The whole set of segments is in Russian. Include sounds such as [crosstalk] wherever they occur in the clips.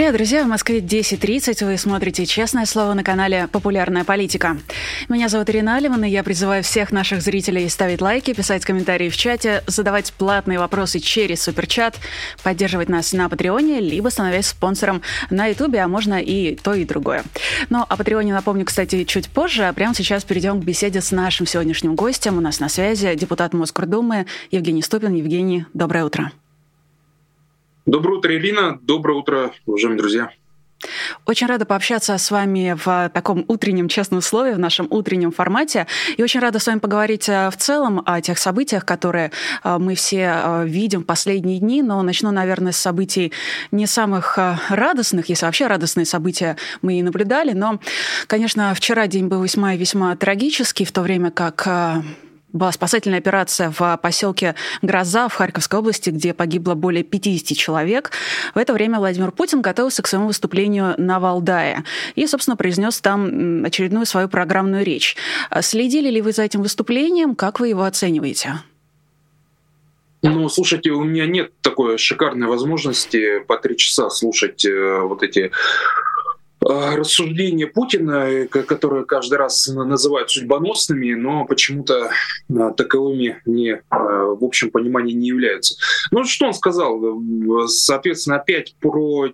Привет, друзья! В Москве 10.30. Вы смотрите «Честное слово» на канале «Популярная политика». Меня зовут Ирина Алиман, и я призываю всех наших зрителей ставить лайки, писать комментарии в чате, задавать платные вопросы через суперчат, поддерживать нас на Патреоне, либо становясь спонсором на Ютубе, а можно и то, и другое. Но о Патреоне напомню, кстати, чуть позже, а прямо сейчас перейдем к беседе с нашим сегодняшним гостем. У нас на связи депутат Москордумы Евгений Ступин. Евгений, доброе утро. Доброе утро, Ирина. Доброе утро, уважаемые друзья. Очень рада пообщаться с вами в таком утреннем честном слове, в нашем утреннем формате. И очень рада с вами поговорить э, в целом о тех событиях, которые э, мы все видим в последние дни. Но начну, наверное, с событий не самых радостных, если вообще радостные события мы и наблюдали. Но, конечно, вчера день был весьма и весьма трагический, в то время как была спасательная операция в поселке Гроза в Харьковской области, где погибло более 50 человек. В это время Владимир Путин готовился к своему выступлению на Валдае и, собственно, произнес там очередную свою программную речь. Следили ли вы за этим выступлением? Как вы его оцениваете? Ну, слушайте, у меня нет такой шикарной возможности по три часа слушать э, вот эти рассуждения Путина, э, которые каждый раз называют судьбоносными, но почему-то а, таковыми не, в общем понимании не являются. Ну, что он сказал? Соответственно, опять про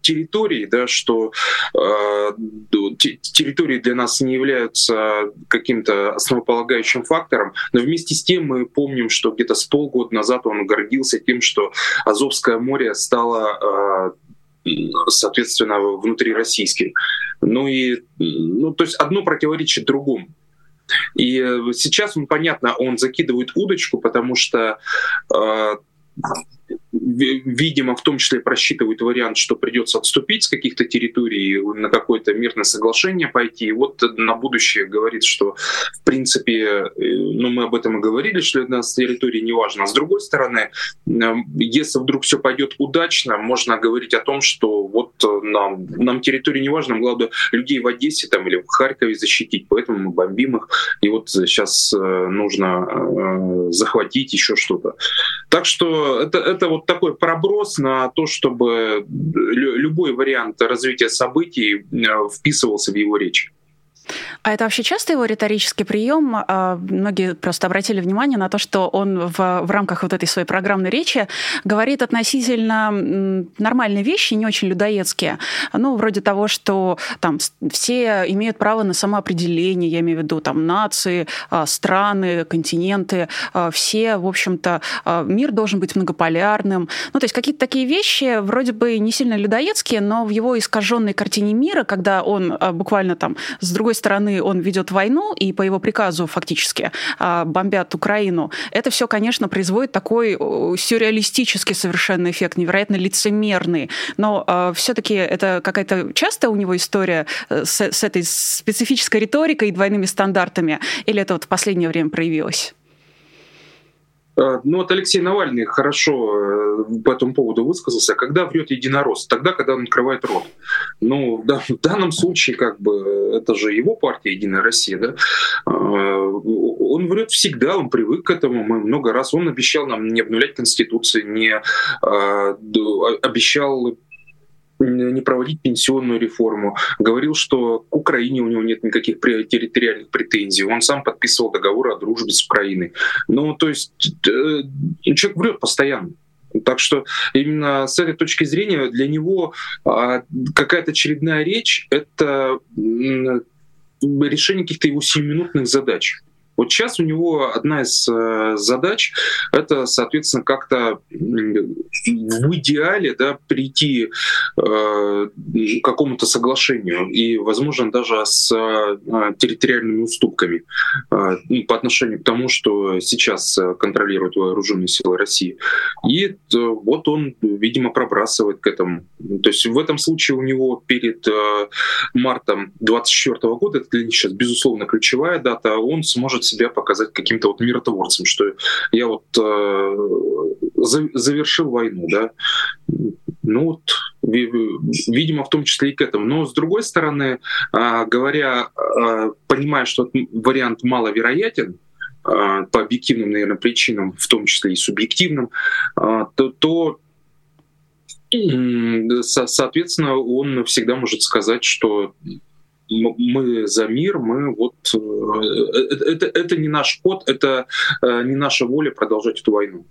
территории, да, что э, территории для нас не являются каким-то основополагающим фактором, но вместе с тем мы помним, что где-то с полгода назад он гордился тем, что Азовское море стало э, соответственно, внутри российским. Ну и, ну, то есть одно противоречит другому. И сейчас он, понятно, он закидывает удочку, потому что э, видимо, в том числе просчитывают вариант, что придется отступить с каких-то территорий, на какое-то мирное соглашение пойти. И вот на будущее говорит, что, в принципе, э, ну, мы об этом и говорили, что для нас территории не важно. А с другой стороны, если вдруг все пойдет удачно, можно говорить о том, что вот нам, нам территории не важно, главное людей в Одессе там, или в Харькове защитить, поэтому мы бомбим их. И вот сейчас э, нужно э, захватить еще что-то. Так что это, это вот такой проброс на то, чтобы любой вариант развития событий э, вписывался в его речь. А это вообще часто его риторический прием? А, многие просто обратили внимание на то, что он в, в рамках вот этой своей программной речи говорит относительно нормальные вещи, не очень людоедские. Ну, вроде того, что там все имеют право на самоопределение, я имею в виду там нации, а, страны, континенты, а, все, в общем-то, мир должен быть многополярным. Ну, то есть какие-то такие вещи вроде бы не сильно людоедские, но в его искаженной картине мира, когда он буквально там с другой стороны, он ведет войну, и по его приказу фактически а, бомбят Украину, это все, конечно, производит такой сюрреалистический совершенно эффект, невероятно лицемерный. Но а, все-таки это какая-то частая у него история э, с, с этой специфической риторикой и двойными стандартами, или это вот в последнее время проявилось? А, ну вот Алексей Навальный хорошо э, по этому поводу высказался. Когда врет единорос? Тогда, когда он открывает рот. Ну, да, в данном случае, как бы, это же его партия «Единая Россия», да? А, он врет всегда, он привык к этому. Мы много раз, он обещал нам не обнулять Конституцию, не обещал не проводить пенсионную реформу, говорил, что к Украине у него нет никаких территориальных претензий, он сам подписывал договор о дружбе с Украиной. Ну, то есть э, человек врет постоянно. Так что именно с этой точки зрения для него а, какая-то очередная речь — это решение каких-то его сиюминутных задач. Вот сейчас у него одна из э, задач — это, соответственно, как-то в идеале да, прийти э, к какому-то соглашению и, возможно, даже с э, территориальными уступками э, по отношению к тому, что сейчас контролируют вооруженные силы России. И э, вот он, видимо, пробрасывает к этому. То есть в этом случае у него перед э, мартом 2024 года, это для них сейчас, безусловно, ключевая дата, он сможет себя показать каким-то вот миротворцем, что я вот э, завершил войну, да. Ну вот видимо, в том числе и к этому. Но с другой стороны, говоря, понимая, что вариант маловероятен, по объективным, наверное, причинам, в том числе и субъективным, то, то соответственно, он всегда может сказать, что мы за мир, мы вот э, э, это, это не наш ход, это э, не наша воля продолжать эту войну.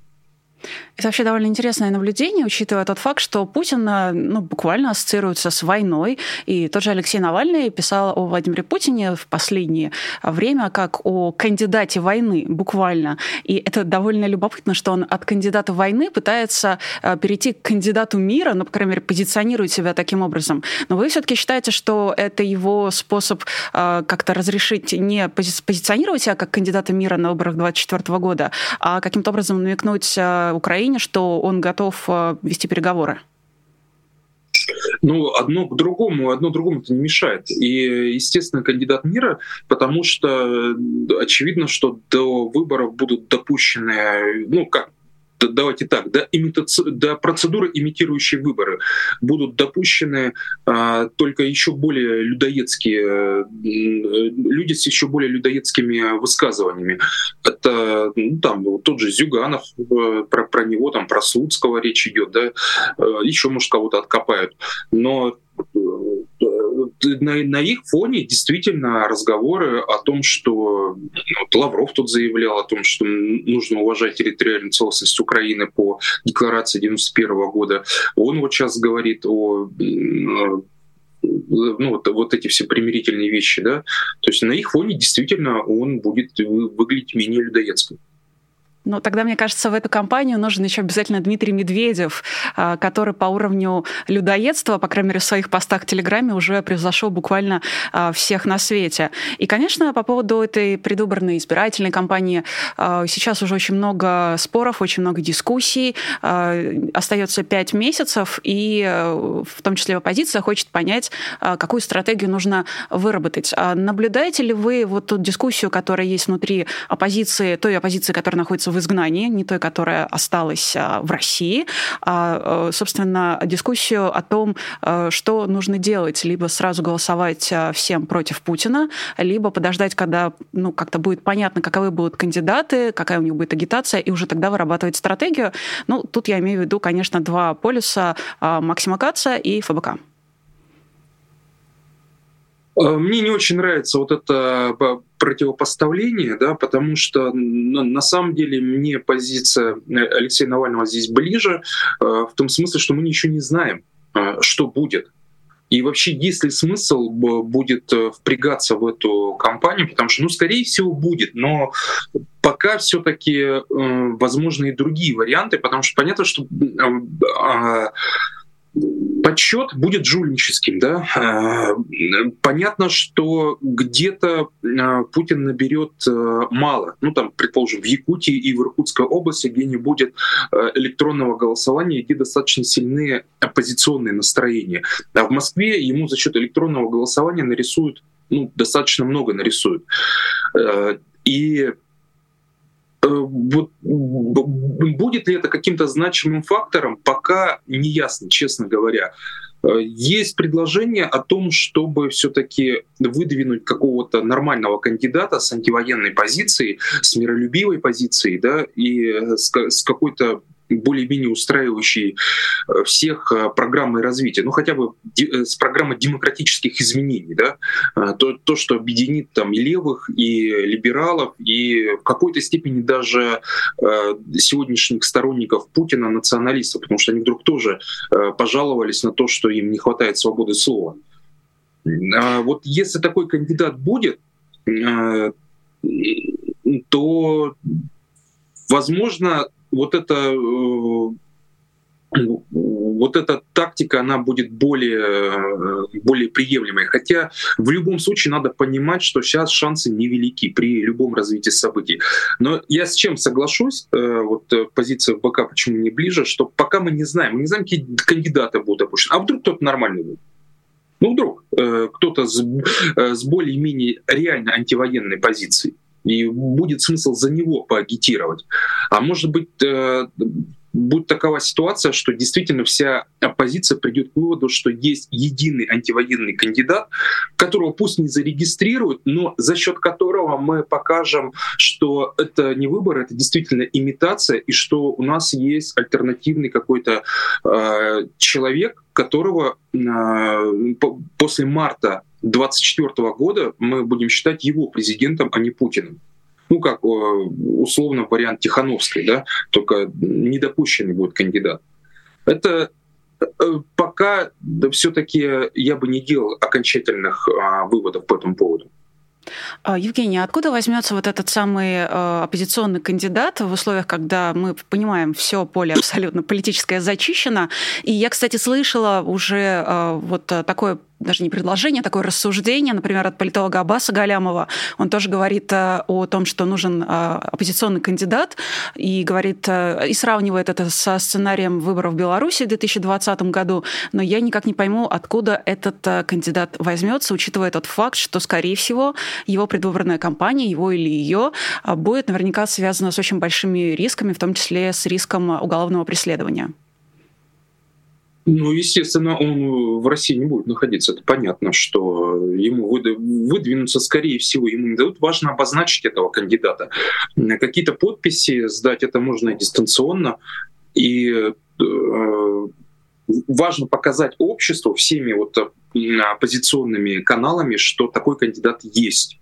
Это вообще довольно интересное наблюдение, учитывая тот факт, что Путин ну, буквально ассоциируется с войной. И тот же Алексей Навальный писал о Владимире Путине в последнее время как о кандидате войны, буквально. И это довольно любопытно, что он от кандидата войны пытается э, перейти к кандидату мира, ну, по крайней мере, позиционирует себя таким образом. Но вы все-таки считаете, что это его способ э, как-то разрешить не позиционировать себя как кандидата мира на выборах 2024 года, а каким-то образом намекнуть э, Украине, что он готов э, вести переговоры? Ну, одно к другому, одно другому это не мешает. И, естественно, кандидат мира, потому что очевидно, что до выборов будут допущены, ну, как давайте так, до, имитаци... до процедуры, имитирующей выборы, будут допущены а, только еще более людоедские люди с еще более людоедскими высказываниями. Это ну, там тот же Зюганов, э, про, про него там про Слуцкого речь идет, да, э, еще может кого-то откопают. Но на, на их фоне действительно разговоры о том, что ну, вот Лавров тут заявлял о том, что нужно уважать территориальную целостность Украины по декларации 91 года. Он вот сейчас говорит о ну, вот, вот эти все примирительные вещи, да, то есть на их фоне действительно он будет выглядеть менее людоедским. Ну, тогда, мне кажется, в эту компанию нужен еще обязательно Дмитрий Медведев, а, который по уровню людоедства, по крайней мере, в своих постах в Телеграме уже превзошел буквально а, всех на свете. И, конечно, по поводу этой предвыборной избирательной кампании а, сейчас уже очень много споров, очень много дискуссий. Остается пять месяцев, и в том числе оппозиция хочет понять, какую стратегию нужно выработать. Наблюдаете ли вы вот ту дискуссию, которая есть внутри оппозиции, той оппозиции, которая находится в изгнании, не той, которая осталась а, в России, а, э, собственно, дискуссию о том, э, что нужно делать, либо сразу голосовать а, всем против Путина, либо подождать, когда ну, как-то будет понятно, каковы будут кандидаты, какая у них будет агитация, и уже тогда вырабатывать стратегию. Ну, тут я имею в виду, конечно, два полюса Максима Каца и ФБК. Э, мне не очень нравится вот это противопоставление, да, потому что на самом деле мне позиция Алексея Навального здесь ближе, э, в том смысле, что мы ничего не знаем, э, что будет. И вообще, есть ли смысл будет впрягаться в эту кампанию, потому что, ну, скорее всего, будет, но пока все-таки э, возможны и другие варианты, потому что понятно, что э, подсчет будет жульническим. Да? А, понятно, что где-то а, Путин наберет а, мало. Ну, там, предположим, в Якутии и в Иркутской области, где не будет электронного голосования, где достаточно сильные оппозиционные настроения. А в Москве ему за счет электронного голосования нарисуют, ну, достаточно много нарисуют. И Э, будет ли это каким-то значимым фактором, пока не ясно, честно говоря. Э, есть предложение о том, чтобы все-таки выдвинуть какого-то нормального кандидата с антивоенной позицией, с миролюбивой позицией, да, и с, с какой-то более-менее устраивающей э, всех э, программой развития, ну хотя бы э, с программой демократических изменений, да, то, то, что объединит там и левых, и либералов, и в какой-то степени даже сегодняшних сторонников Путина, националистов, потому что они вдруг тоже пожаловались на то, что им не хватает свободы слова. А вот если такой кандидат будет, то, возможно, вот это э, вот эта тактика, она будет более, более приемлемой. Хотя в любом случае надо понимать, что сейчас шансы невелики при любом развитии событий. Но я с чем соглашусь, э, вот э, позиция БК почему не ближе, что пока мы не знаем, мы не знаем, какие кандидаты будут допущены. А вдруг кто-то нормальный будет? Ну вдруг кто-то с, с более-менее реально антивоенной позицией и будет смысл за него поагитировать. А может быть, э, будет такова ситуация, что действительно вся оппозиция придет к выводу, что есть единый антивоенный кандидат, которого пусть не зарегистрируют, но за счет которого мы покажем, что это не выбор, это действительно имитация, и что у нас есть альтернативный какой-то э, человек, которого э, после марта 2024 года мы будем считать его президентом, а не Путиным ну, как условно вариант Тихановской, да, только недопущенный будет кандидат. Это э, пока да, все-таки я бы не делал окончательных а, выводов по этому поводу. А, Евгений, откуда возьмется вот этот самый э, оппозиционный кандидат в условиях, когда мы понимаем, все поле абсолютно политическое зачищено? И я, кстати, слышала уже э, вот такое даже не предложение, такое рассуждение, например, от политолога Аббаса Галямова. Он тоже говорит э, о том, что нужен э, оппозиционный кандидат, и говорит, э, и сравнивает это со сценарием выборов в Беларуси в 2020 году. Но я никак не пойму, откуда этот кандидат возьмется, учитывая тот факт, что, скорее всего, его предвыборная кампания, его или ее, будет наверняка связана с очень большими рисками, в том числе с риском уголовного преследования. Ну, естественно, он в России не будет находиться. Это понятно, что ему выдвинуться, скорее всего, ему не дадут. Важно обозначить этого кандидата. Какие-то подписи сдать это можно дистанционно. И э, важно показать обществу всеми вот оппозиционными каналами, что такой кандидат есть.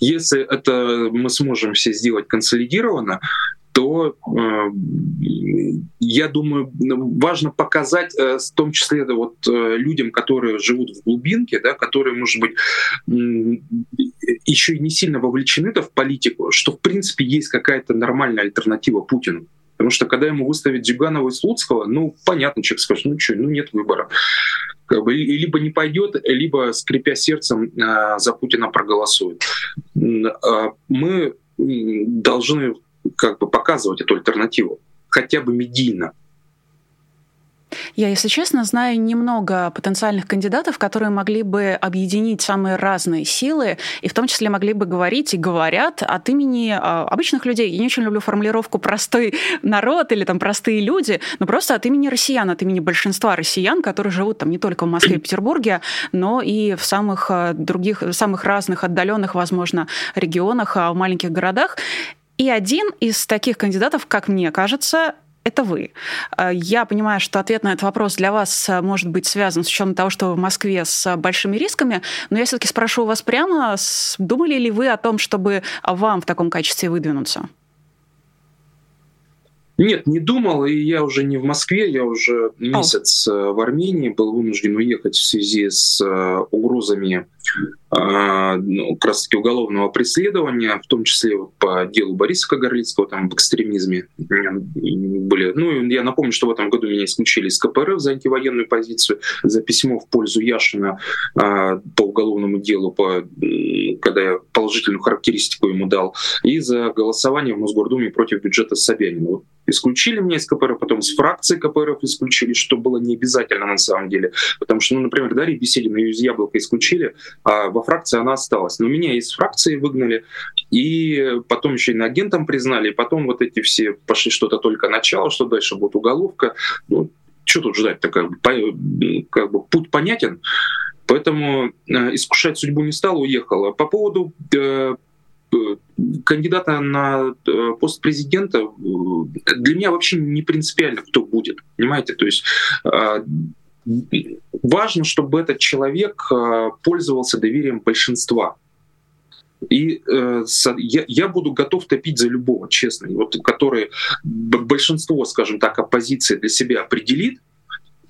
Если это мы сможем все сделать консолидированно, то э, я думаю, важно показать, э, в том числе да, вот, э, людям, которые живут в глубинке, да, которые, может быть, еще и не сильно вовлечены в политику, что в принципе есть какая-то нормальная альтернатива Путину. Потому что когда ему выставят Зюганова и Слуцкого, ну, понятно, человек скажет, ну что, ну нет выбора. Как бы, либо не пойдет, либо, скрипя сердцем, за Путина проголосует. Мы должны как бы показывать эту альтернативу, хотя бы медийно. Я, если честно, знаю немного потенциальных кандидатов, которые могли бы объединить самые разные силы, и в том числе могли бы говорить и говорят от имени а, обычных людей. Я не очень люблю формулировку «простой народ» или там «простые люди», но просто от имени россиян, от имени большинства россиян, которые живут там не только в Москве и Петербурге, но и в самых а, других, самых разных отдаленных, возможно, регионах, а, в маленьких городах. И один из таких кандидатов, как мне кажется, это вы. Э, я понимаю, что ответ на этот вопрос для вас э, может быть связан с учетом того, что вы в Москве с большими рисками, но я все-таки спрошу вас прямо, думали ли вы о том, чтобы вам в таком качестве выдвинуться? Нет, не думал, и я уже не в Москве, я уже месяц в Армении, был вынужден уехать в связи с угрозами ну, как раз таки уголовного преследования, в том числе по делу Бориса Кагарлицкого, там в экстремизме были. Ну, я напомню, что в этом году меня исключили из КПРФ за антивоенную позицию, за письмо в пользу Яшина а, по уголовному делу, по, когда я положительную характеристику ему дал, и за голосование в Мосгордуме против бюджета Собянина. Исключили меня из КПРФ, потом с фракции КПРФ исключили, что было не обязательно на самом деле. Потому что, ну, например, Дарья Беседина ее из Яблока исключили, а во фракции она осталась. Но меня из фракции выгнали, и потом еще и агентом признали, и потом вот эти все пошли что-то только начало, что дальше будет уголовка. Ну, что тут ждать-то, как бы, как бы путь понятен. Поэтому э, искушать судьбу не стал, уехала. По поводу э, кандидата на э, пост президента э, для меня вообще не принципиально, кто будет. Понимаете? То есть э, важно, чтобы этот человек пользовался доверием большинства. И э, я, я буду готов топить за любого, честно, вот, который большинство, скажем так, оппозиции для себя определит,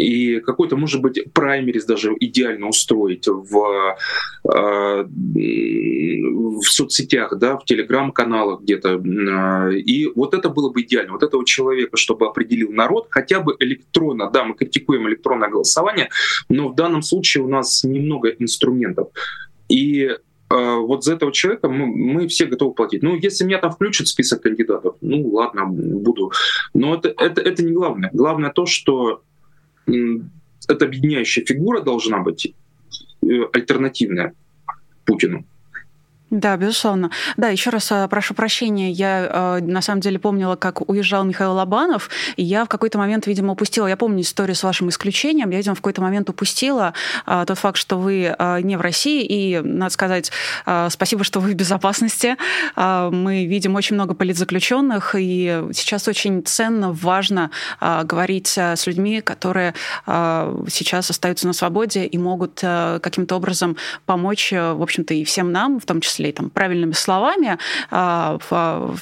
и какой-то, может быть, праймерис даже идеально устроить в, э, в соцсетях, да, в телеграм-каналах где-то. Э, и вот это было бы идеально. Вот этого человека, чтобы определил народ, хотя бы электронно, да, мы критикуем электронное голосование, но в данном случае у нас немного инструментов. И э, вот за этого человека мы, мы все готовы платить. Ну, если меня там включат в список кандидатов, ну ладно, буду. Но это, это, это не главное. Главное то, что эта объединяющая фигура должна быть э, альтернативная Путину. Да, безусловно. Да, еще раз э, прошу прощения. Я э, на самом деле помнила, как уезжал Михаил Лобанов, и я в какой-то момент, видимо, упустила. Я помню историю с вашим исключением. Я, видимо, в какой-то момент упустила э, тот факт, что вы не в России. И, надо сказать, спасибо, что вы в безопасности. Мы видим очень много политзаключенных, и сейчас очень ценно, важно говорить с людьми, которые сейчас остаются на свободе и могут каким-то образом помочь, в общем-то, и всем нам, в том числе числе там, правильными словами, а,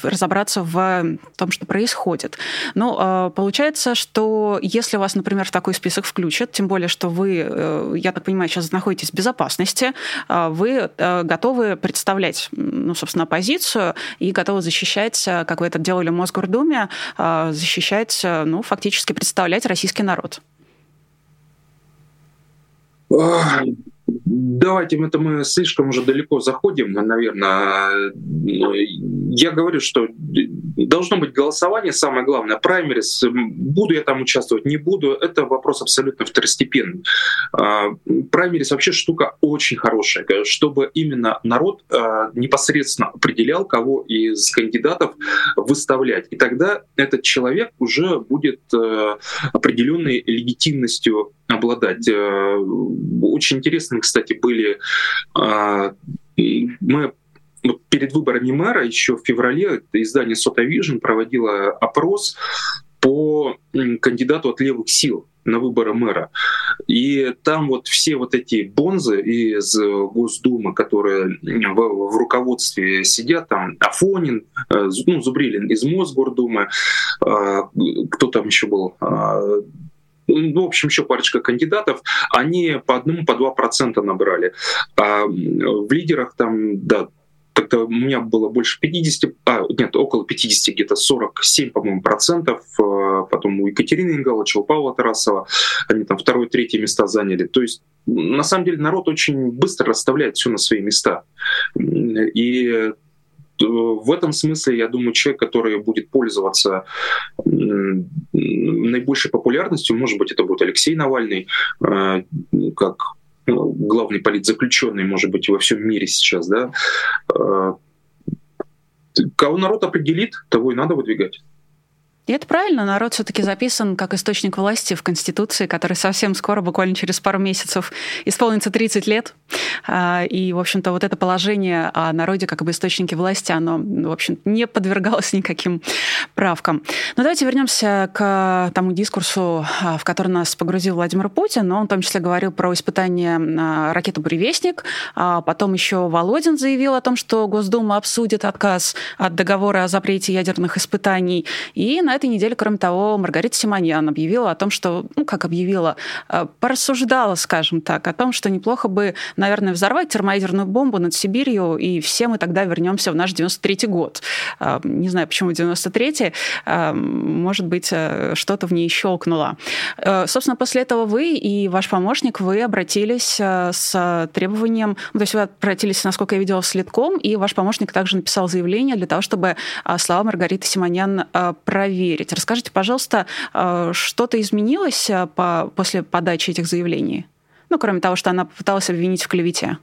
разобраться в том, что происходит. Но а, получается, что если вас, например, в такой список включат, тем более, что вы, э, я так понимаю, сейчас находитесь в безопасности, а, вы э, готовы представлять, ну, собственно, оппозицию и готовы защищать, э, как вы это делали в Мосгордуме, защищать, ну, фактически представлять российский народ. Давайте это мы слишком уже далеко заходим, наверное. Я говорю, что должно быть голосование, самое главное, праймерис. Буду я там участвовать, не буду, это вопрос абсолютно второстепенный. А, праймерис вообще штука очень хорошая, чтобы именно народ а, непосредственно определял, кого из кандидатов выставлять. И тогда этот человек уже будет э, определенной легитимностью обладать. Э, очень интересно, кстати, были а, мы перед выборами мэра еще в феврале издание Сота Vision проводило опрос по кандидату от левых сил на выборы мэра. И там вот все вот эти бонзы из Госдумы, которые в, в руководстве сидят, там Афонин, э, ну, Зубрилин из Мосгордумы, э, кто там еще был, ну, в общем, еще парочка кандидатов, они по одному, по два процента набрали. А в лидерах там, да, тогда у меня было больше 50, а, нет, около 50, где-то 47, по-моему, процентов. А, потом у Екатерины Ингалыча, у Павла Тарасова, они там второе, третье места заняли. То есть, на самом деле, народ очень быстро расставляет все на свои места. И в этом смысле, я думаю, человек, который будет пользоваться наибольшей популярностью, может быть, это будет Алексей Навальный, э, как ну, главный политзаключенный, может быть, во всем мире сейчас, да, э, кого народ определит, того и надо выдвигать. И это правильно, народ все-таки записан как источник власти в Конституции, который совсем скоро, буквально через пару месяцев, исполнится 30 лет. А, и, в общем-то, вот это положение о народе как об источнике власти, оно, в общем не подвергалось [laughs] никаким правкам. Но давайте вернемся к тому дискурсу, а, в который нас погрузил Владимир Путин. Но он в том числе говорил про испытание а, ракеты «Буревестник». Потом еще Володин заявил о том, что Госдума обсудит отказ от договора о запрете ядерных испытаний. И на этой неделе, кроме того, Маргарита Симоньян объявила о том, что, ну, как объявила, э, порассуждала, скажем так, о том, что неплохо бы, наверное, взорвать термоядерную бомбу над Сибирью, и все мы тогда вернемся в наш 93-й год. Э, не знаю, почему 93-й, э, может быть, что-то в ней щелкнуло. Собственно, после этого вы и ваш помощник, вы обратились с требованием, ну, то есть вы обратились, насколько я видела, в следком, и ваш помощник также написал заявление для того, чтобы слова Маргариты Симонян проверить проверить. Расскажите, пожалуйста, э, что-то изменилось э, по, после подачи этих заявлений? Ну, кроме того, что она попыталась обвинить в клевете.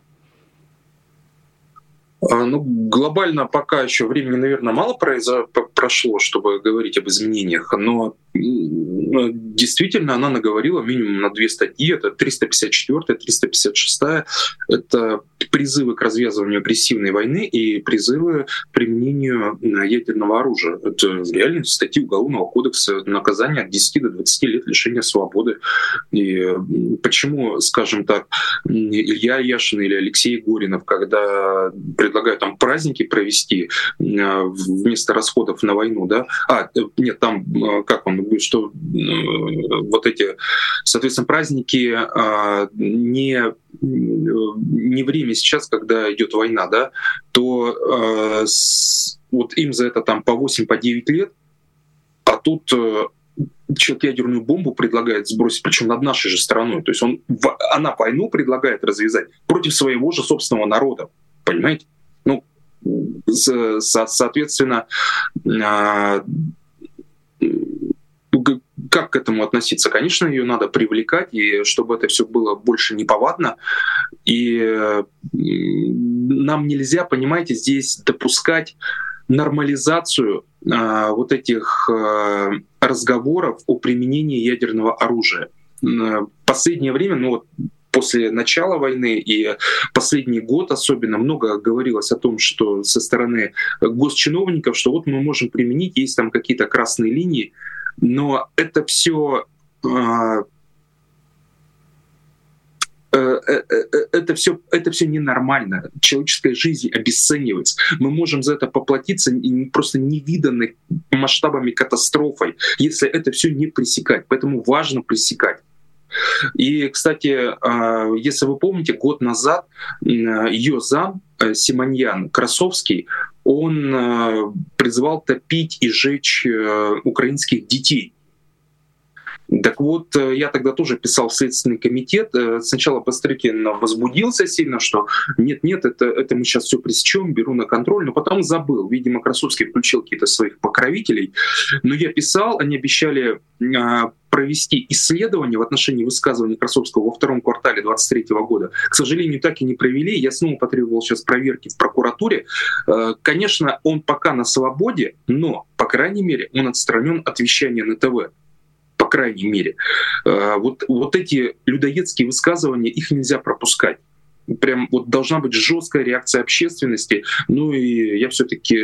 А, ну, глобально пока еще времени, наверное, мало прошло, чтобы говорить об изменениях, но действительно она наговорила минимум на две статьи. Это 354, 356. Это призывы к развязыванию агрессивной войны и призывы к применению ядерного оружия. Это реально статьи Уголовного кодекса наказания от 10 до 20 лет лишения свободы. И почему, скажем так, Илья Яшин или Алексей Горинов, когда предлагают там праздники провести э, вместо расходов на войну, да, а, э, нет, там, э, как он, что вот эти, соответственно, праздники а, не, не время сейчас, когда идет война, да, то вот им за это там по 8, по 9 лет, а тут человек ядерную бомбу предлагает сбросить, причем над нашей же страной. То есть он, она войну предлагает развязать против своего же собственного народа. Понимаете? Ну, соответственно, а, как к этому относиться? Конечно, ее надо привлекать, и чтобы это все было больше неповадно. И нам нельзя, понимаете, здесь допускать нормализацию э, вот этих э, разговоров о применении ядерного оружия. Последнее время, ну вот после начала войны и последний год особенно много говорилось о том, что со стороны госчиновников, что вот мы можем применить, есть там какие-то красные линии, но это все а, э, э, э, это все, это все ненормально. Человеческая жизнь обесценивается. Мы можем за это поплатиться просто невиданной масштабами катастрофой, если это все не пресекать. Поэтому важно пресекать. И, кстати, а, если вы помните, год назад ее зам э, Симоньян Красовский, он э, призвал топить и жечь э, украинских детей. Так вот, я тогда тоже писал в Следственный комитет. Сначала Пострыкин возбудился сильно, что нет-нет, это, это мы сейчас все пресечем, беру на контроль, но потом забыл. Видимо, Красовский включил каких-то своих покровителей. Но я писал, они обещали а, провести исследование в отношении высказывания Красовского во втором квартале 2023 года. К сожалению, так и не провели. Я снова потребовал сейчас проверки в прокуратуре. Э, конечно, он пока на свободе, но, по крайней мере, он отстранен от вещания на ТВ по крайней мере. Э, вот, вот эти людоедские высказывания, их нельзя пропускать прям вот должна быть жесткая реакция общественности. Ну и я все-таки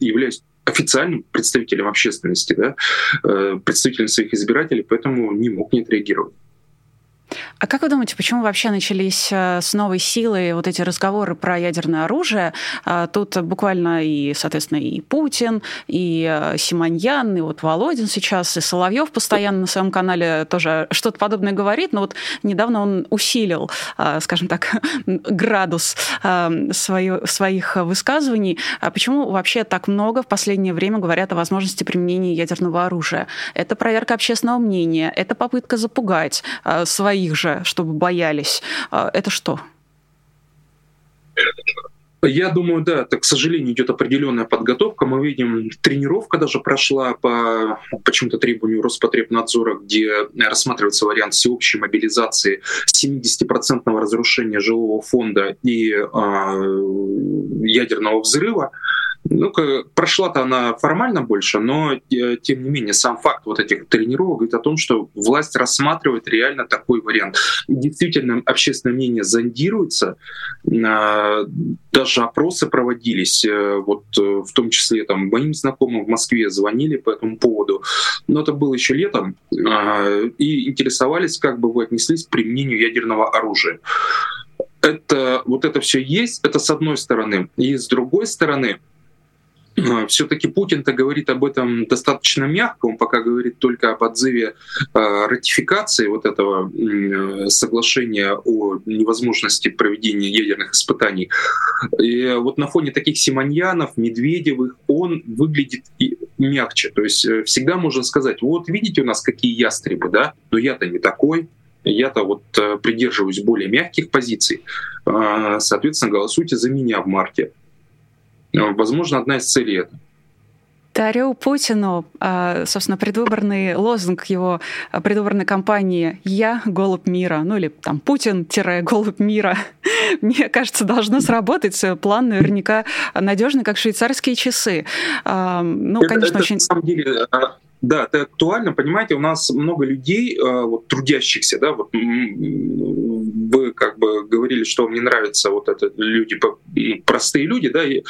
являюсь официальным представителем общественности, да, э, представителем своих избирателей, поэтому не мог не отреагировать. А как вы думаете, почему вообще начались э, с новой силой вот эти разговоры про ядерное оружие? А, тут буквально и, соответственно, и Путин, и э, Симоньян, и вот Володин сейчас, и Соловьев постоянно на своем канале тоже что-то подобное говорит, но вот недавно он усилил, э, скажем так, [laughs] градус своих высказываний. А почему вообще так много в последнее время говорят о возможности применения ядерного оружия? Это проверка общественного мнения, это попытка запугать своих своих же, чтобы боялись. А, это что? Я думаю, да, это, к сожалению, идет определенная подготовка. Мы видим, тренировка даже прошла по почему-то требованию Роспотребнадзора, где рассматривается вариант всеобщей мобилизации 70% разрушения жилого фонда и э, ядерного взрыва. Ну, прошла-то она формально больше, но э, тем не менее сам факт вот этих тренировок говорит о том, что власть рассматривает реально такой вариант. Действительно, общественное мнение зондируется, а, даже опросы проводились, э, вот э, в том числе там моим знакомым в Москве звонили по этому поводу, но это было еще летом, а, и интересовались, как бы вы отнеслись к применению ядерного оружия. Это вот это все есть, это с одной стороны, и с другой стороны все-таки Путин-то говорит об этом достаточно мягко, он пока говорит только об отзыве а, ратификации вот этого соглашения о невозможности проведения ядерных испытаний. И вот на фоне таких Симоньянов, Медведевых он выглядит мягче. То есть э, всегда можно сказать, вот видите у нас какие ястребы, да, но я-то не такой, я-то вот э, придерживаюсь более мягких позиций, соответственно, голосуйте за меня в марте. Э, возможно, одна из целей это. Дарю Путину, а, собственно, предвыборный лозунг его а, предвыборной кампании «Я — голубь мира», ну или там «Путин-голубь [laughs] мира», [laughs] мне кажется, должно сработать. План наверняка надежный, как швейцарские часы. А, ну, это, конечно, это, очень... На самом деле, да, это актуально. Понимаете, у нас много людей, вот, трудящихся, да, вот вы как бы говорили, что вам не нравятся вот это люди, простые люди, да, и,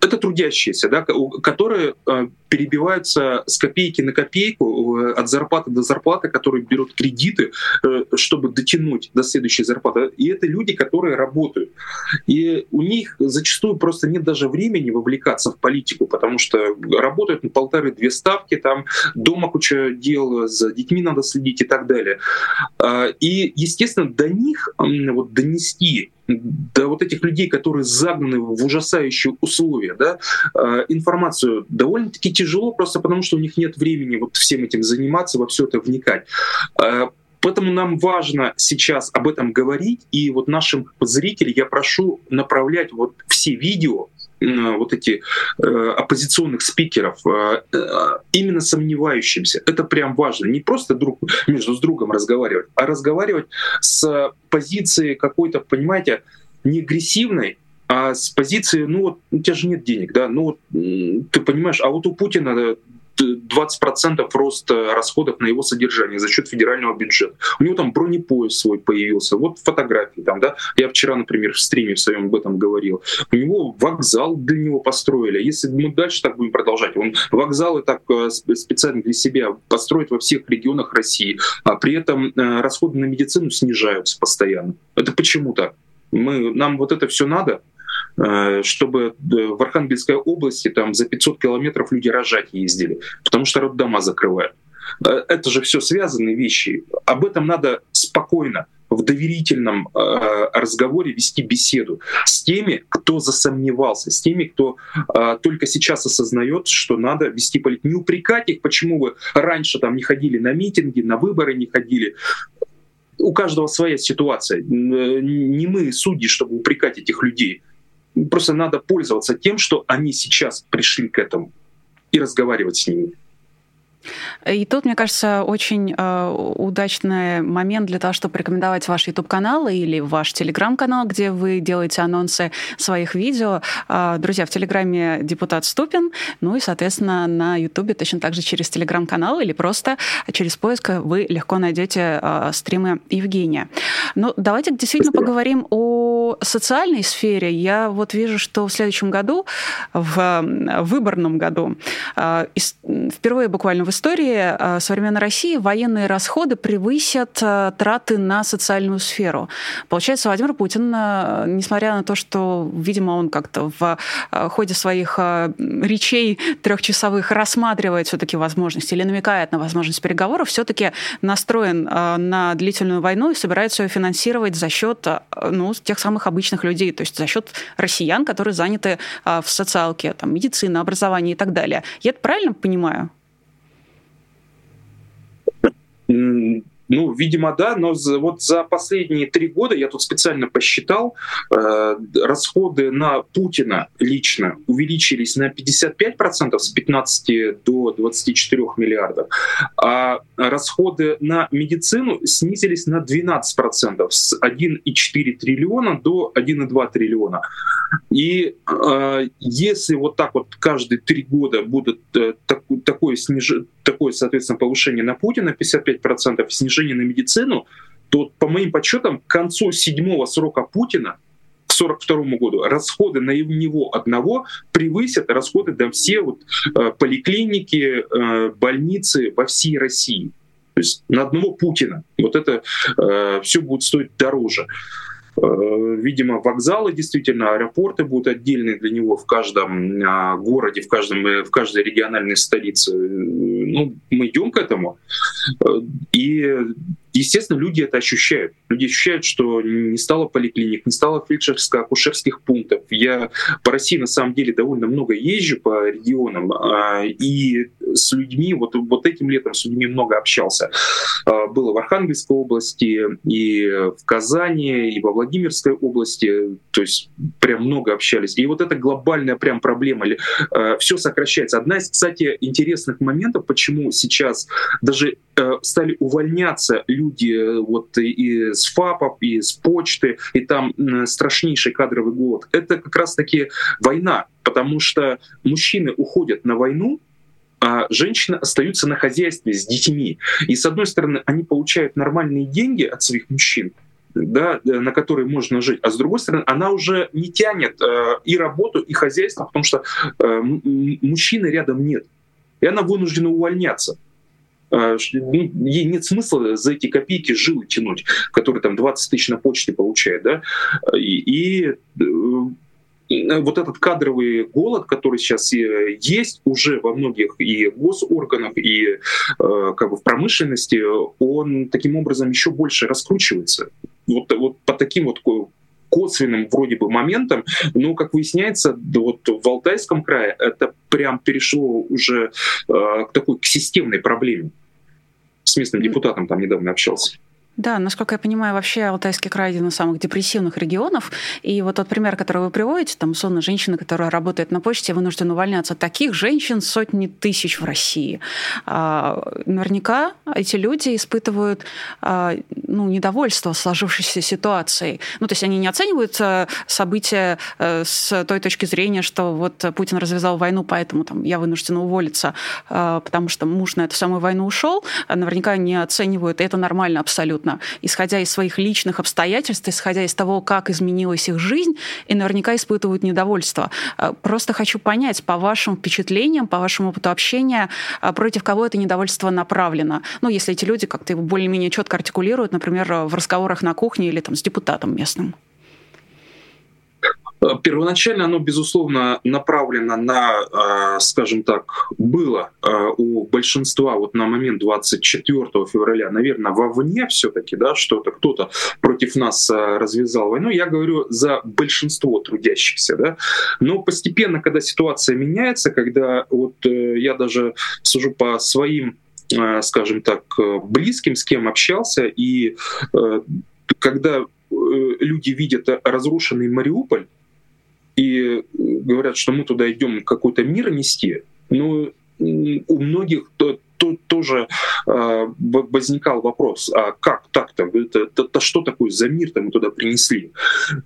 это трудящиеся, да, которые э, перебиваются с копейки на копейку, э, от зарплаты до зарплаты, которые берут кредиты, э, чтобы дотянуть до следующей зарплаты. И это люди, которые работают. И у них зачастую просто нет даже времени вовлекаться в политику, потому что работают на полторы-две ставки, там дома куча дел, за детьми надо следить и так далее. А, и, естественно, до них вот, донести до вот этих людей, которые загнаны в ужасающие условия, да, э, информацию довольно-таки тяжело, просто потому что у них нет времени вот всем этим заниматься, во все это вникать. Э, поэтому нам важно сейчас об этом говорить, и вот нашим зрителям я прошу направлять вот все видео, вот эти э, оппозиционных спикеров, э, э, именно сомневающимся. Это прям важно. Не просто друг между с другом разговаривать, а разговаривать с позиции какой-то, понимаете, не агрессивной, а с позиции, ну вот, у тебя же нет денег, да, ну вот, ты понимаешь, а вот у Путина 20% рост расходов на его содержание за счет федерального бюджета. У него там бронепоезд свой появился. Вот фотографии там, да. Я вчера, например, в стриме в своем об этом говорил. У него вокзал для него построили. Если мы дальше так будем продолжать, он вокзалы так э, специально для себя построит во всех регионах России, а при этом э, расходы на медицину снижаются постоянно. Это почему так? Мы, нам вот это все надо? Э, чтобы э, в Архангельской области там за 500 километров люди рожать ездили, потому что роддома закрывают. Э, это же все связанные вещи. Об этом надо спокойно, в доверительном э, разговоре вести беседу с теми, кто засомневался, с теми, кто э, только сейчас осознает, что надо вести политику. Не упрекать их, почему вы раньше там не ходили на митинги, на выборы не ходили. У каждого своя ситуация. Не мы судьи, чтобы упрекать этих людей. Просто надо пользоваться тем, что они сейчас пришли к этому и разговаривать с ними. И тут, мне кажется, очень э, удачный момент для того, чтобы рекомендовать ваш YouTube-канал или ваш Telegram-канал, где вы делаете анонсы своих видео. Э, друзья, в Телеграме депутат Ступин, ну и, соответственно, на YouTube точно так же через Telegram-канал или просто через поиск вы легко найдете э, стримы Евгения. Ну, давайте действительно поговорим о социальной сфере. Я вот вижу, что в следующем году, в выборном году, э, впервые буквально в истории э, современной России военные расходы превысят э, траты на социальную сферу. Получается, Владимир Путин, э, несмотря на то, что, видимо, он как-то в ходе своих речей трехчасовых рассматривает все-таки возможности или намекает на возможность переговоров, все-таки настроен на длительную войну и собирается ее финансировать за счет ну, тех самых обычных людей, то есть за счет россиян, которые заняты в социалке, там, медицина, образование и так далее. Я это правильно понимаю? mm, Ну, видимо, да, но за, вот за последние три года, я тут специально посчитал, э, расходы на Путина лично увеличились на 55% с 15 до 24 миллиардов, а расходы на медицину снизились на 12% с 1,4 триллиона до 1,2 триллиона. И э, если вот так вот каждые три года будет э, так, такое, сниж... такое, соответственно, повышение на Путина 55%, снижение на медицину, то, по моим подсчетам, к концу седьмого срока Путина к 1942 году расходы на него одного превысят расходы на все вот, э, поликлиники, э, больницы во всей России. То есть на одного Путина. Вот это э, все будет стоить дороже. Э, видимо, вокзалы действительно, аэропорты будут отдельные для него в каждом а, городе, в, каждом, э, в каждой региональной столице. Ну, мы идем к этому. Э, и естественно, люди это ощущают. Люди ощущают, что не стало поликлиник, не стало фельдшерско-акушерских пунктов. Я по России на самом деле довольно много езжу по регионам, а, и с людьми, вот, вот этим летом с людьми много общался. А, было в Архангельской области, и в Казани, и во Владимирской области, то есть прям много общались. И вот эта глобальная прям проблема, а, все сокращается. Одна из, кстати, интересных моментов, почему сейчас даже э, стали увольняться люди вот и с ФАПов, и с почты, и там страшнейший кадровый голод. Это как раз-таки война, потому что мужчины уходят на войну, а женщины остаются на хозяйстве с детьми. И с одной стороны, они получают нормальные деньги от своих мужчин, да, э, на которые можно жить, а с другой стороны, она уже не тянет э, и работу, и хозяйство, потому что э, мужчины рядом нет. И она вынуждена увольняться. А, ну, ей нет смысла за эти копейки жилы тянуть, которые там 20 тысяч на почте получает, да, и, и э, вот этот кадровый голод, который сейчас есть уже во многих и госорганах, и э, как бы в промышленности, он таким образом еще больше раскручивается. Вот, вот по таким вот косвенным вроде бы моментам, но, как выясняется, вот в Алтайском крае это прям перешло уже э, к такой к системной проблеме с местным депутатом там недавно общался. Да, насколько я понимаю, вообще Алтайский край один из самых депрессивных регионов. И вот тот пример, который вы приводите, там, условно, женщина, которая работает на почте, вынуждена увольняться. Таких женщин сотни тысяч в России. А, наверняка эти люди испытывают а, ну, недовольство сложившейся ситуацией. Ну, то есть они не оценивают а, события а, с той точки зрения, что вот Путин развязал войну, поэтому там, я вынуждена уволиться, а, потому что муж на эту самую войну ушел. Наверняка не оценивают, и это нормально абсолютно абсолютно, исходя из своих личных обстоятельств, исходя из того, как изменилась их жизнь, и наверняка испытывают недовольство. А, просто хочу понять, по вашим впечатлениям, по вашему опыту общения, а, против кого это недовольство направлено. Ну, если эти люди как-то его более-менее четко артикулируют, например, в разговорах на кухне или там с депутатом местным. Э, первоначально оно, безусловно, направлено на, э, скажем так, было э, у большинства вот на момент 24 февраля, наверное, вовне все-таки, да, что-то кто-то против нас развязал войну. Я говорю за большинство трудящихся, да. Но постепенно, когда ситуация меняется, когда вот я даже сужу по своим скажем так, близким, с кем общался, и когда люди видят разрушенный Мариуполь, и говорят, что мы туда идем какой-то мир нести, но у многих то, то, тоже э, возникал вопрос, а как так-то? Это, это, это что такое за мир-то мы туда принесли?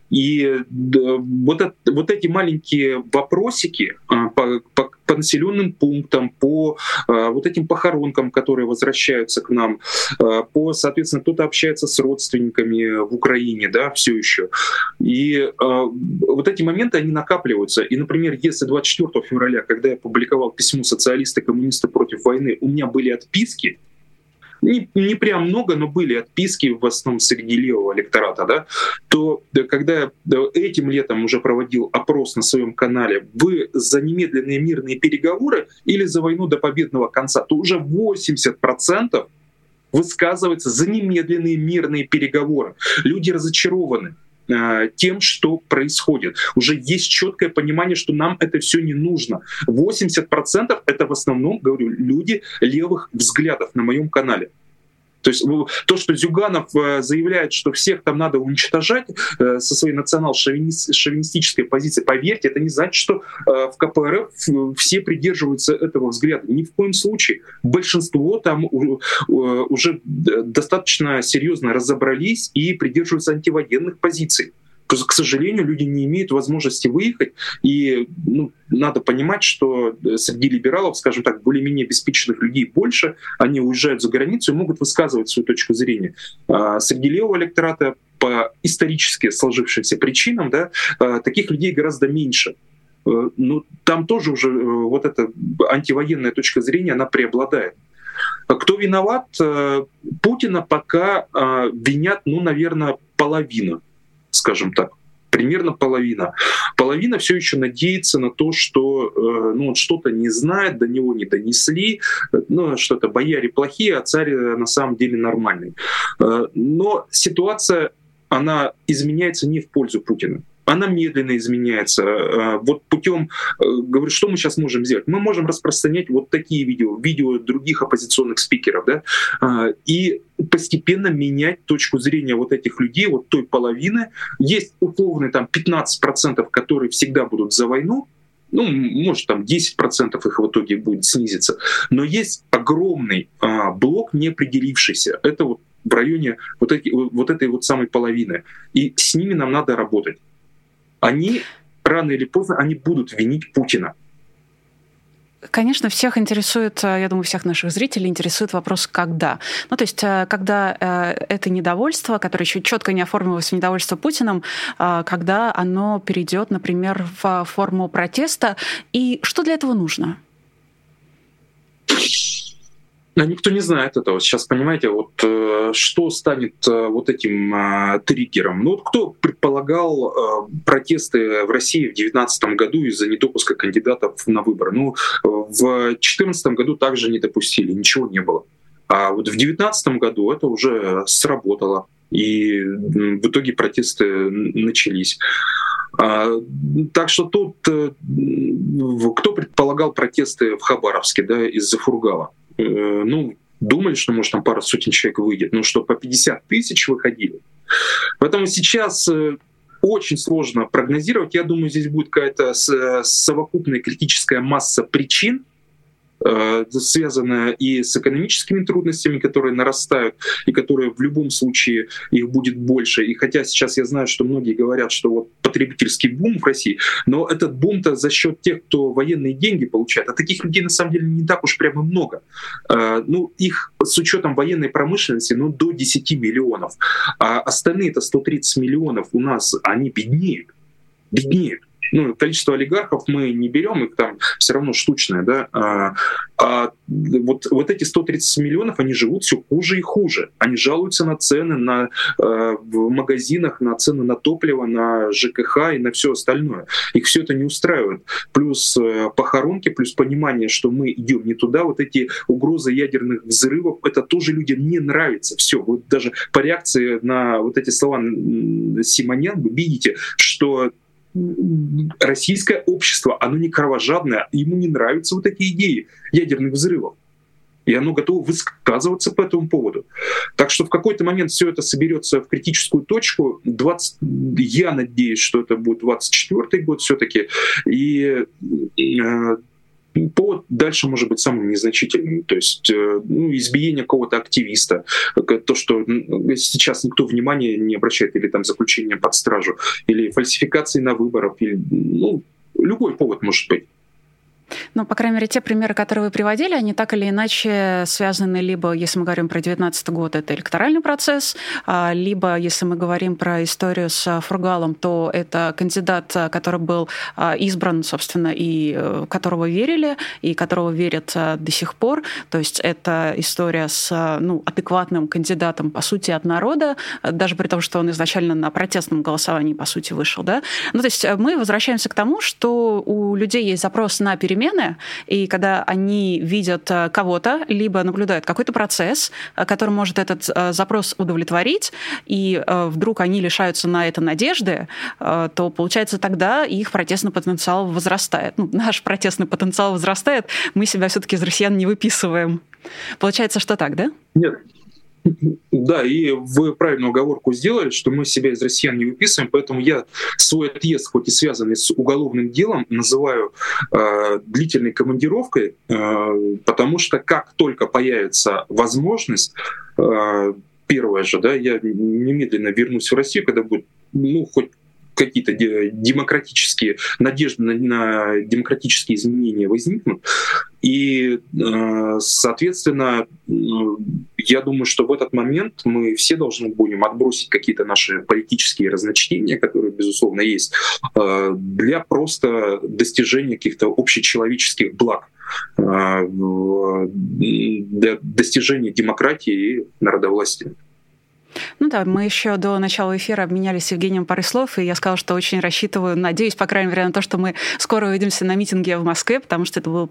И да, вот, это, вот эти маленькие вопросики э, по, по, по населенным пунктам, по э, вот этим похоронкам, которые возвращаются к нам, э, по, соответственно, кто-то общается с родственниками в Украине, да, все еще. И э, вот эти моменты, они накапливаются. И, например, если 24 февраля, когда я публиковал письмо «Социалисты-коммунисты против войны», у меня были отписки, не, не прям много, но были отписки в основном среди левого электората, да, то когда я этим летом уже проводил опрос на своем канале, вы за немедленные мирные переговоры или за войну до победного конца, то уже 80% высказывается за немедленные мирные переговоры. Люди разочарованы тем, что происходит. Уже есть четкое понимание, что нам это все не нужно. 80% это в основном, говорю, люди левых взглядов на моем канале. То есть то, что Зюганов э, заявляет, что всех там надо уничтожать э, со своей национал-шовинистической позиции, поверьте, это не значит, что э, в КПРФ все придерживаются этого взгляда. Ни в коем случае. Большинство там уже достаточно серьезно разобрались и придерживаются антивоенных позиций к сожалению, люди не имеют возможности выехать, и ну, надо понимать, что э, среди либералов, скажем так, более-менее обеспеченных людей больше, они уезжают за границу и могут высказывать свою точку зрения. А среди левого электората по исторически сложившимся причинам, да, а, таких людей гораздо меньше. Э, Но ну, там тоже уже э, вот эта антивоенная точка зрения, она преобладает. А кто виноват? Путина пока винят, ну, наверное, половина скажем так примерно половина. Половина все еще надеется на то, что э, ну, он что-то не знает, до него не донесли, ну, что-то бояре плохие, а царь э, на самом деле нормальный. Э, но ситуация, она изменяется не в пользу Путина она медленно изменяется. Э, вот путем, э, говорю, что мы сейчас можем сделать? Мы можем распространять вот такие видео, видео других оппозиционных спикеров, да, э, и постепенно менять точку зрения вот этих людей, вот той половины. Есть условные там 15%, которые всегда будут за войну, ну, может, там 10% их в итоге будет снизиться. Но есть огромный а, блок неопределившийся. Это вот в районе вот, эти, вот этой вот самой половины. И с ними нам надо работать они рано или поздно они будут винить Путина. Конечно, всех интересует, э, я думаю, всех наших зрителей интересует вопрос «когда?». Ну, то есть, э, когда э, это недовольство, которое еще четко не оформилось в недовольство Путиным, когда оно перейдет, например, в форму протеста, и что для этого нужно? А никто не знает этого. Сейчас, понимаете, вот э, что станет э, вот этим э, триггером? Ну вот кто предполагал протесты в России в 2019 году из-за недопуска кандидатов на выборы? Ну, в 2014 году также не допустили, ничего не было. А вот в 2019 году это уже сработало, и в итоге протесты начались. А, так что тут кто предполагал протесты в Хабаровске да, из-за Фургала? Э, ну, думали, что, может, там пара сотен человек выйдет, но что по 50 тысяч выходили. Поэтому сейчас э, очень сложно прогнозировать. Я думаю, здесь будет какая-то совокупная критическая масса причин, Э, связанная и с экономическими трудностями, которые нарастают, и которые в любом случае их будет больше. И хотя сейчас я знаю, что многие говорят, что вот потребительский бум в России, но этот бум-то за счет тех, кто военные деньги получает, а таких людей на самом деле не так уж прямо много. Э, ну, их с учетом военной промышленности, ну, до 10 миллионов. А остальные-то 130 миллионов у нас, они беднеют. Беднеют ну, количество олигархов мы не берем, их там все равно штучное, да, а, а вот, вот эти 130 миллионов, они живут все хуже и хуже. Они жалуются на цены на, э, в магазинах, на цены на топливо, на ЖКХ и на все остальное. Их все это не устраивает. Плюс э, похоронки, плюс понимание, что мы идем не туда, вот эти угрозы ядерных взрывов, это тоже людям не нравится. Все, вот даже по реакции на вот эти слова Симонян вы видите, что российское общество, оно не кровожадное, ему не нравятся вот такие идеи ядерных взрывов. И оно готово высказываться по этому поводу. Так что в какой-то момент все это соберется в критическую точку. 20, я надеюсь, что это будет 24 год все-таки. И э, повод дальше может быть самым незначительным. То есть э, ну, избиение какого-то активиста, то, что сейчас никто внимания не обращает, или там заключение под стражу, или фальсификации на выборах, или ну, любой повод может быть. Ну, по крайней мере, те примеры, которые вы приводили, они так или иначе связаны либо, если мы говорим про 2019 год, это электоральный процесс, а, либо, если мы говорим про историю с Фургалом, то это кандидат, который был а, избран, собственно, и э, которого верили, и которого верят а, до сих пор. То есть это история с ну, адекватным кандидатом, по сути, от народа, даже при том, что он изначально на протестном голосовании, по сути, вышел. Да? Ну, то есть э, мы возвращаемся к тому, что у людей есть запрос на перемены, перемены, и когда они видят э, кого-то, либо наблюдают какой-то процесс, э, который может этот э, запрос удовлетворить, и вдруг они лишаются на это надежды, то, получается, тогда их протестный потенциал возрастает. Ну, наш протестный потенциал возрастает, мы себя все-таки из россиян не выписываем. Получается, что так, да? Нет, да, и вы правильную оговорку сделали, что мы себя из россиян не выписываем, поэтому я свой отъезд, хоть и связанный с уголовным делом, называю э, длительной командировкой, э, потому что как только появится возможность, э, первое же, да, я немедленно вернусь в Россию, когда будет ну, хоть какие-то демократические надежды на, на демократические изменения возникнут. И, э, соответственно, я думаю, что в этот момент мы все должны будем отбросить какие-то наши политические разночтения, которые, безусловно, есть, э, для просто достижения каких-то общечеловеческих благ э, для достижения демократии и народовластия. Ну да, мы еще до начала эфира обменялись с Евгением парой слов, и я сказала, что очень рассчитываю, надеюсь, по крайней мере, на то, что мы скоро увидимся на митинге в Москве, потому что это был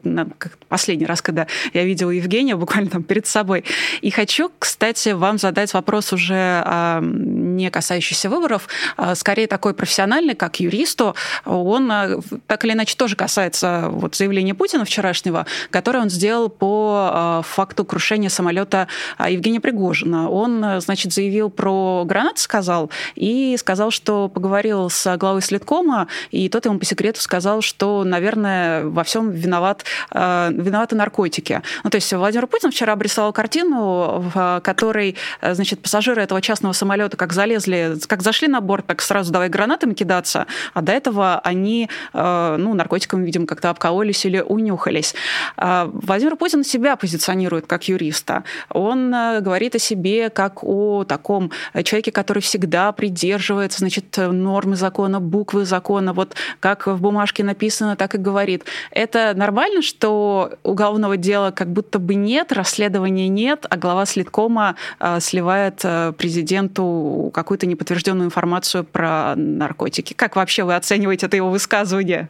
последний раз, когда я видела Евгения буквально там перед собой. И хочу, кстати, вам задать вопрос уже а, не касающийся выборов, а скорее такой профессиональный, как юристу. Он а, так или иначе тоже касается вот заявления Путина вчерашнего, которое он сделал по факту крушения самолета Евгения Пригожина. Он, значит, заявил заявил про гранат, сказал, и сказал, что поговорил с главой Следкома, и тот ему по секрету сказал, что, наверное, во всем виноват, э, виноваты наркотики. Ну, то есть Владимир Путин вчера обрисовал картину, в которой, э, значит, пассажиры этого частного самолета как залезли, как зашли на борт, так сразу давай гранатами кидаться, а до этого они, э, ну, наркотиками, видимо, как-то обкололись или унюхались. А Владимир Путин себя позиционирует как юриста. Он говорит о себе как о таком таком человеке, который всегда придерживается, значит, нормы закона, буквы закона, вот как в бумажке написано, так и говорит. Это нормально, что уголовного дела как будто бы нет, расследования нет, а глава следкома э, сливает э, президенту какую-то неподтвержденную информацию про наркотики. Как вообще вы оцениваете это его высказывание?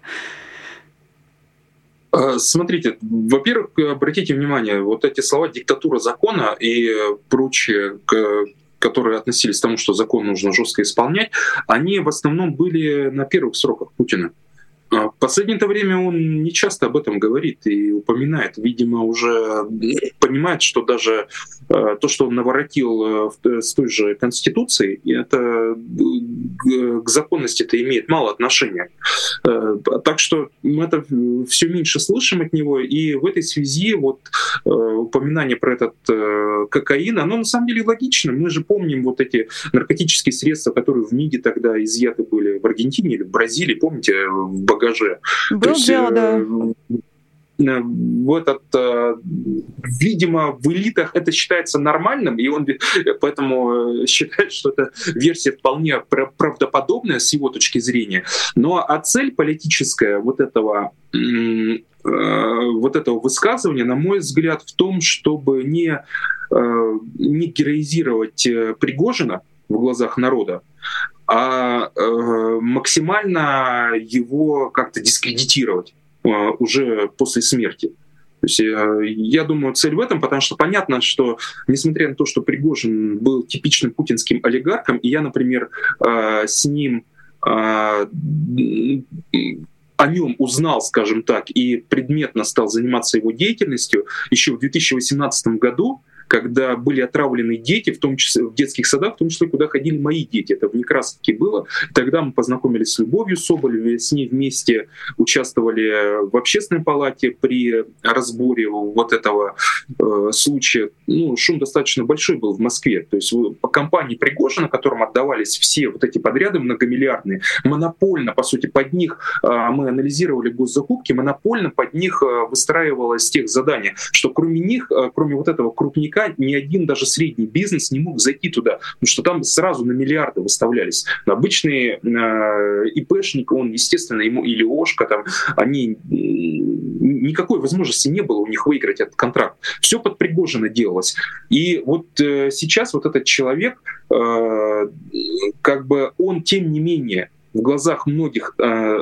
Э, смотрите, во-первых, обратите внимание, вот эти слова «диктатура закона» и прочее, которые относились к тому, что закон нужно жестко исполнять, они в основном были на первых сроках Путина. А в последнее время он не часто об этом говорит и упоминает. Видимо, уже понимает, что даже э, то, что он наворотил э, с той же Конституцией, это к законности это имеет мало отношения. Э, так что мы это все меньше слышим от него, и в этой связи вот упоминание про этот кокаин, оно на самом деле логично. Мы же помним вот эти наркотические средства, которые в МИДе тогда изъяты были в Аргентине или в Бразилии, помните, в багаже. Был есть, дело, да. Э, в этот, э, видимо, в элитах это считается нормальным, и он поэтому э, считает, что эта версия вполне правдоподобная с его точки зрения. Но а цель политическая вот этого вот этого высказывания, на мой взгляд, в том, чтобы не, не героизировать Пригожина в глазах народа, а э, максимально его как-то дискредитировать э, уже после смерти. То есть, э, я думаю, цель в этом, потому что понятно, что несмотря на то, что Пригожин был типичным путинским олигархом, и я, например, с ним о нем узнал, скажем так, и предметно стал заниматься его деятельностью еще в 2018 году, когда были отравлены дети, в том числе в детских садах, в том числе, куда ходили мои дети. Это в Некрасовке было. Тогда мы познакомились с Любовью Соболевой, с ней вместе участвовали в общественной палате при разборе вот этого э, случая. Ну, шум достаточно большой был в Москве. То есть по компании Пригожина, которым отдавались все вот эти подряды многомиллиардные, монопольно, по сути, под них э, мы анализировали госзакупки, монопольно под них э, выстраивалось тех задание, что кроме них, э, кроме вот этого крупника, наверняка ни один даже средний бизнес не мог зайти туда, потому что там сразу на миллиарды выставлялись. Обычный э, ИПшник, он, естественно, ему или ОШКа, там, они никакой возможности не было у них выиграть этот контракт. Все под Пригожина делалось. И вот э, сейчас вот этот человек, э, как бы он, тем не менее, в глазах многих э,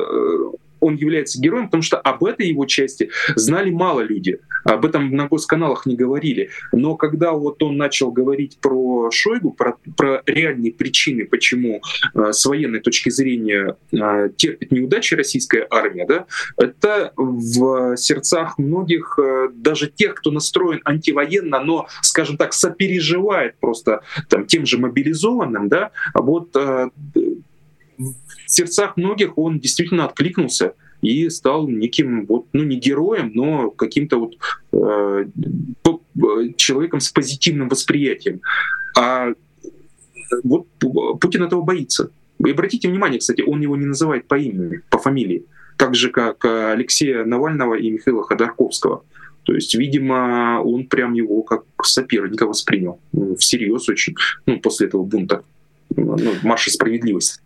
он является героем, потому что об этой его части знали мало люди. Об этом на госканалах не говорили. Но когда вот он начал говорить про Шойгу, про, про реальные причины, почему э, с военной точки зрения э, терпит неудачи российская армия, да, это в сердцах многих, э, даже тех, кто настроен антивоенно, но, скажем так, сопереживает просто там, тем же мобилизованным, да, вот э, в сердцах многих он действительно откликнулся и стал неким, вот, ну не героем, но каким-то вот э, человеком с позитивным восприятием. А вот Путин этого боится. И обратите внимание, кстати, он его не называет по имени, по фамилии, так же, как Алексея Навального и Михаила Ходорковского. То есть, видимо, он прям его как соперника воспринял ну, всерьез очень, ну, после этого бунта, ну, марша справедливости.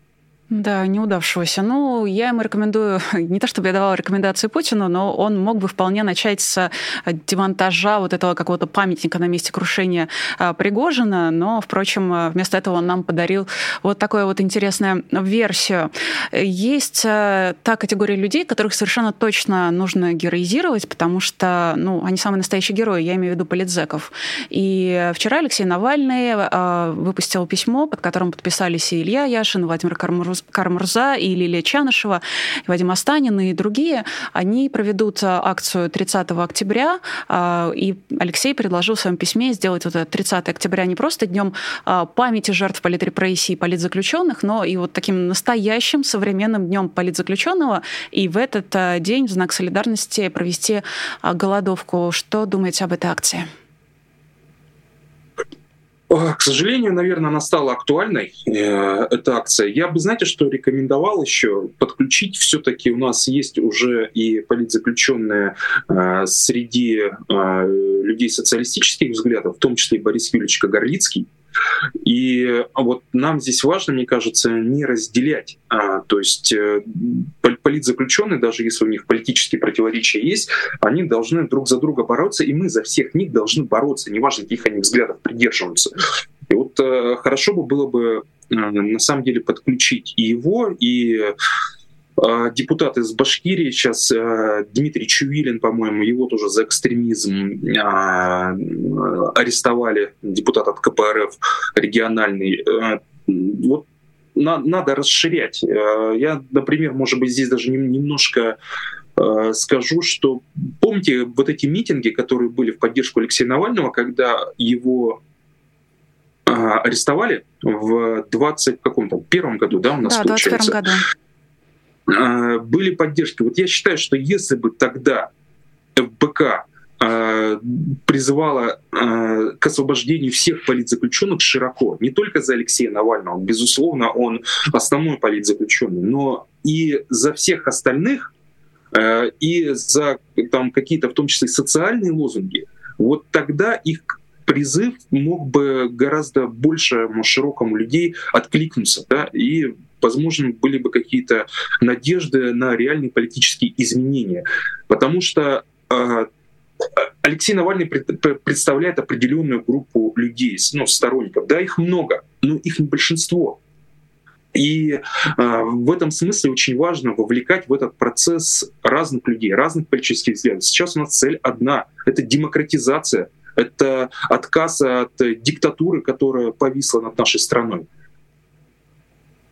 Да, неудавшегося. Ну, я ему рекомендую, [laughs] не то чтобы я давала рекомендации Путину, но он мог бы вполне начать с демонтажа вот этого какого-то памятника на месте крушения а, Пригожина, но, впрочем, вместо этого он нам подарил вот такую вот интересную версию. Есть а, та категория людей, которых совершенно точно нужно героизировать, потому что, ну, они самые настоящие герои, я имею в виду политзеков. И вчера Алексей Навальный выпустил письмо, под которым подписались и Илья Яшин, Владимир Кармурз Кармурза и Лилия Чанышева, и Вадим Астанин и другие, они проведут а, акцию 30 октября, а, и Алексей предложил в своем письме сделать вот это 30 октября не просто днем а, памяти жертв политрепрессий и политзаключенных, но и вот таким настоящим современным днем политзаключенного, и в этот день в знак солидарности провести голодовку. Что думаете об этой акции? К сожалению, наверное, она стала актуальной, э, эта акция. Я бы, знаете, что рекомендовал еще подключить. Все-таки у нас есть уже и политзаключенные э, среди э, людей социалистических взглядов, в том числе и Борис Юрьевич Кагарлицкий, и вот нам здесь важно, мне кажется, не разделять. А, то есть э, политзаключенные, даже если у них политические противоречия есть, они должны друг за друга бороться, и мы за всех них должны бороться, неважно, каких они взглядов придерживаются. И вот э, хорошо бы было бы э, на самом деле подключить и его, и а, депутат из Башкирии сейчас, э, Дмитрий Чувилин, по-моему, его тоже за экстремизм а, арестовали, депутат от КПРФ региональный. Э, вот на, надо расширять. Я, например, может быть, здесь даже немножко скажу, что помните вот эти митинги, которые были в поддержку Алексея Навального, когда его арестовали в 20 каком-то первом году, да, у нас да, получается. 21 году. Были поддержки. Вот я считаю, что если бы тогда ФБК призывала к освобождению всех политзаключенных широко, не только за Алексея Навального, безусловно, он основной политзаключенный, но и за всех остальных, и за там, какие-то, в том числе, социальные лозунги, вот тогда их призыв мог бы гораздо большему широкому людей откликнуться, да, и возможно, были бы какие-то надежды на реальные политические изменения. Потому что э, Алексей Навальный представляет определенную группу людей, ну, сторонников. Да, их много, но их не большинство. И э, в этом смысле очень важно вовлекать в этот процесс разных людей, разных политических взглядов. Сейчас у нас цель одна — это демократизация это отказ от диктатуры, которая повисла над нашей страной.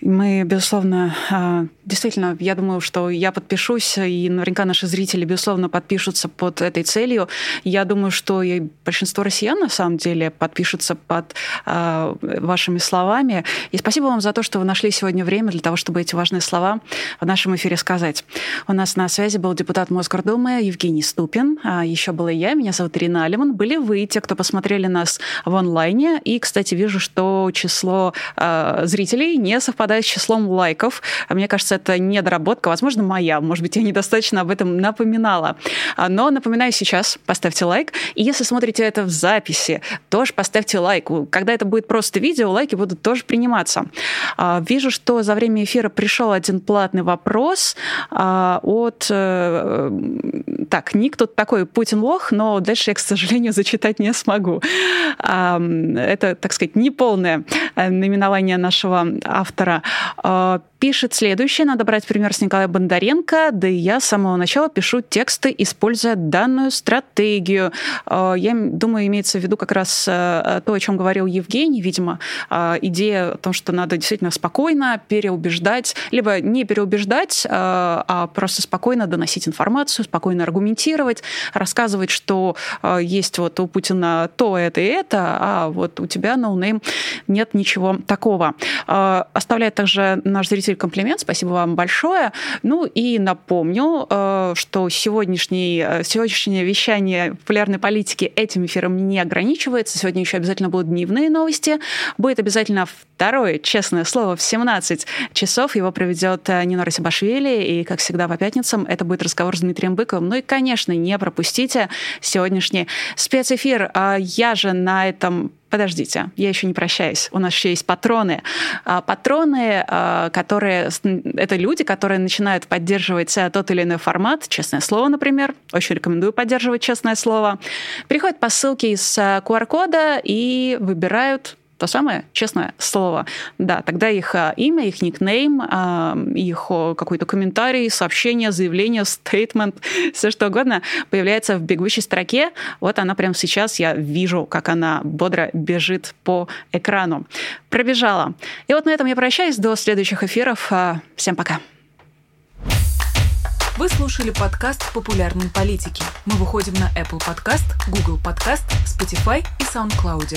Мы, безусловно, а, действительно, я думаю, что я подпишусь, и наверняка наши зрители, безусловно, подпишутся под этой целью. Я думаю, что и большинство россиян, на самом деле, подпишутся под э, вашими словами. И спасибо вам за то, что вы нашли сегодня время для того, чтобы эти важные слова в нашем эфире сказать. У нас на связи был депутат Мосгордумы Евгений Ступин. А еще была я, меня зовут Ирина Алиман. Были вы, те, кто посмотрели нас в онлайне. И, кстати, вижу, что число э, зрителей не совпадает с числом лайков. А мне кажется, это недоработка, возможно, моя. Может быть, я недостаточно об этом напоминала. А, но напоминаю сейчас, поставьте лайк. И если смотрите это в записи, тоже поставьте лайк. Когда это будет просто видео, лайки будут тоже приниматься. А, вижу, что за время эфира пришел один платный вопрос от... Э, так, ник тут такой Путин лох, но дальше я, к сожалению, зачитать не смогу. Это, так сказать, неполное э, наименование нашего автора а, пишет следующее. Надо брать пример с Николая Бондаренко. Да и я с самого начала пишу тексты, используя данную стратегию. А, я думаю, имеется в виду как раз а, то, о чем говорил Евгений, видимо, идея о том, что надо действительно спокойно переубеждать, либо не переубеждать, а просто спокойно доносить информацию, спокойно аргументировать, рассказывать, что есть вот у Путина то, это и это, а вот у тебя, no name, но нет ничего такого. Оставляет также наш зритель комплимент. Спасибо вам большое. Ну и напомню, э, что сегодняшний, э, сегодняшнее вещание популярной политики этим эфиром не ограничивается. Сегодня еще обязательно будут дневные новости. Будет обязательно второе честное слово в 17 часов. Его проведет э, Нина Расибашвили. И, как всегда, по пятницам это будет разговор с Дмитрием Быковым. Ну и, конечно, не пропустите сегодняшний спецэфир. А я же на этом подождите, я еще не прощаюсь. У нас еще есть патроны. А, патроны, а, которые... Это люди, которые начинают поддерживать тот или иной формат. Честное слово, например. Очень рекомендую поддерживать честное слово. Приходят по ссылке из QR-кода и выбирают то самое честное слово. Да, тогда их а, имя, их никнейм, а, их какой-то комментарий, сообщение, заявление, стейтмент, [laughs] все что угодно появляется в бегущей строке. Вот она прямо сейчас, я вижу, как она бодро бежит по экрану. Пробежала. И вот на этом я прощаюсь. До следующих эфиров. А, всем пока. Вы слушали подкаст «Популярные политики». Мы выходим на Apple Podcast, Google Podcast, Spotify и SoundCloud.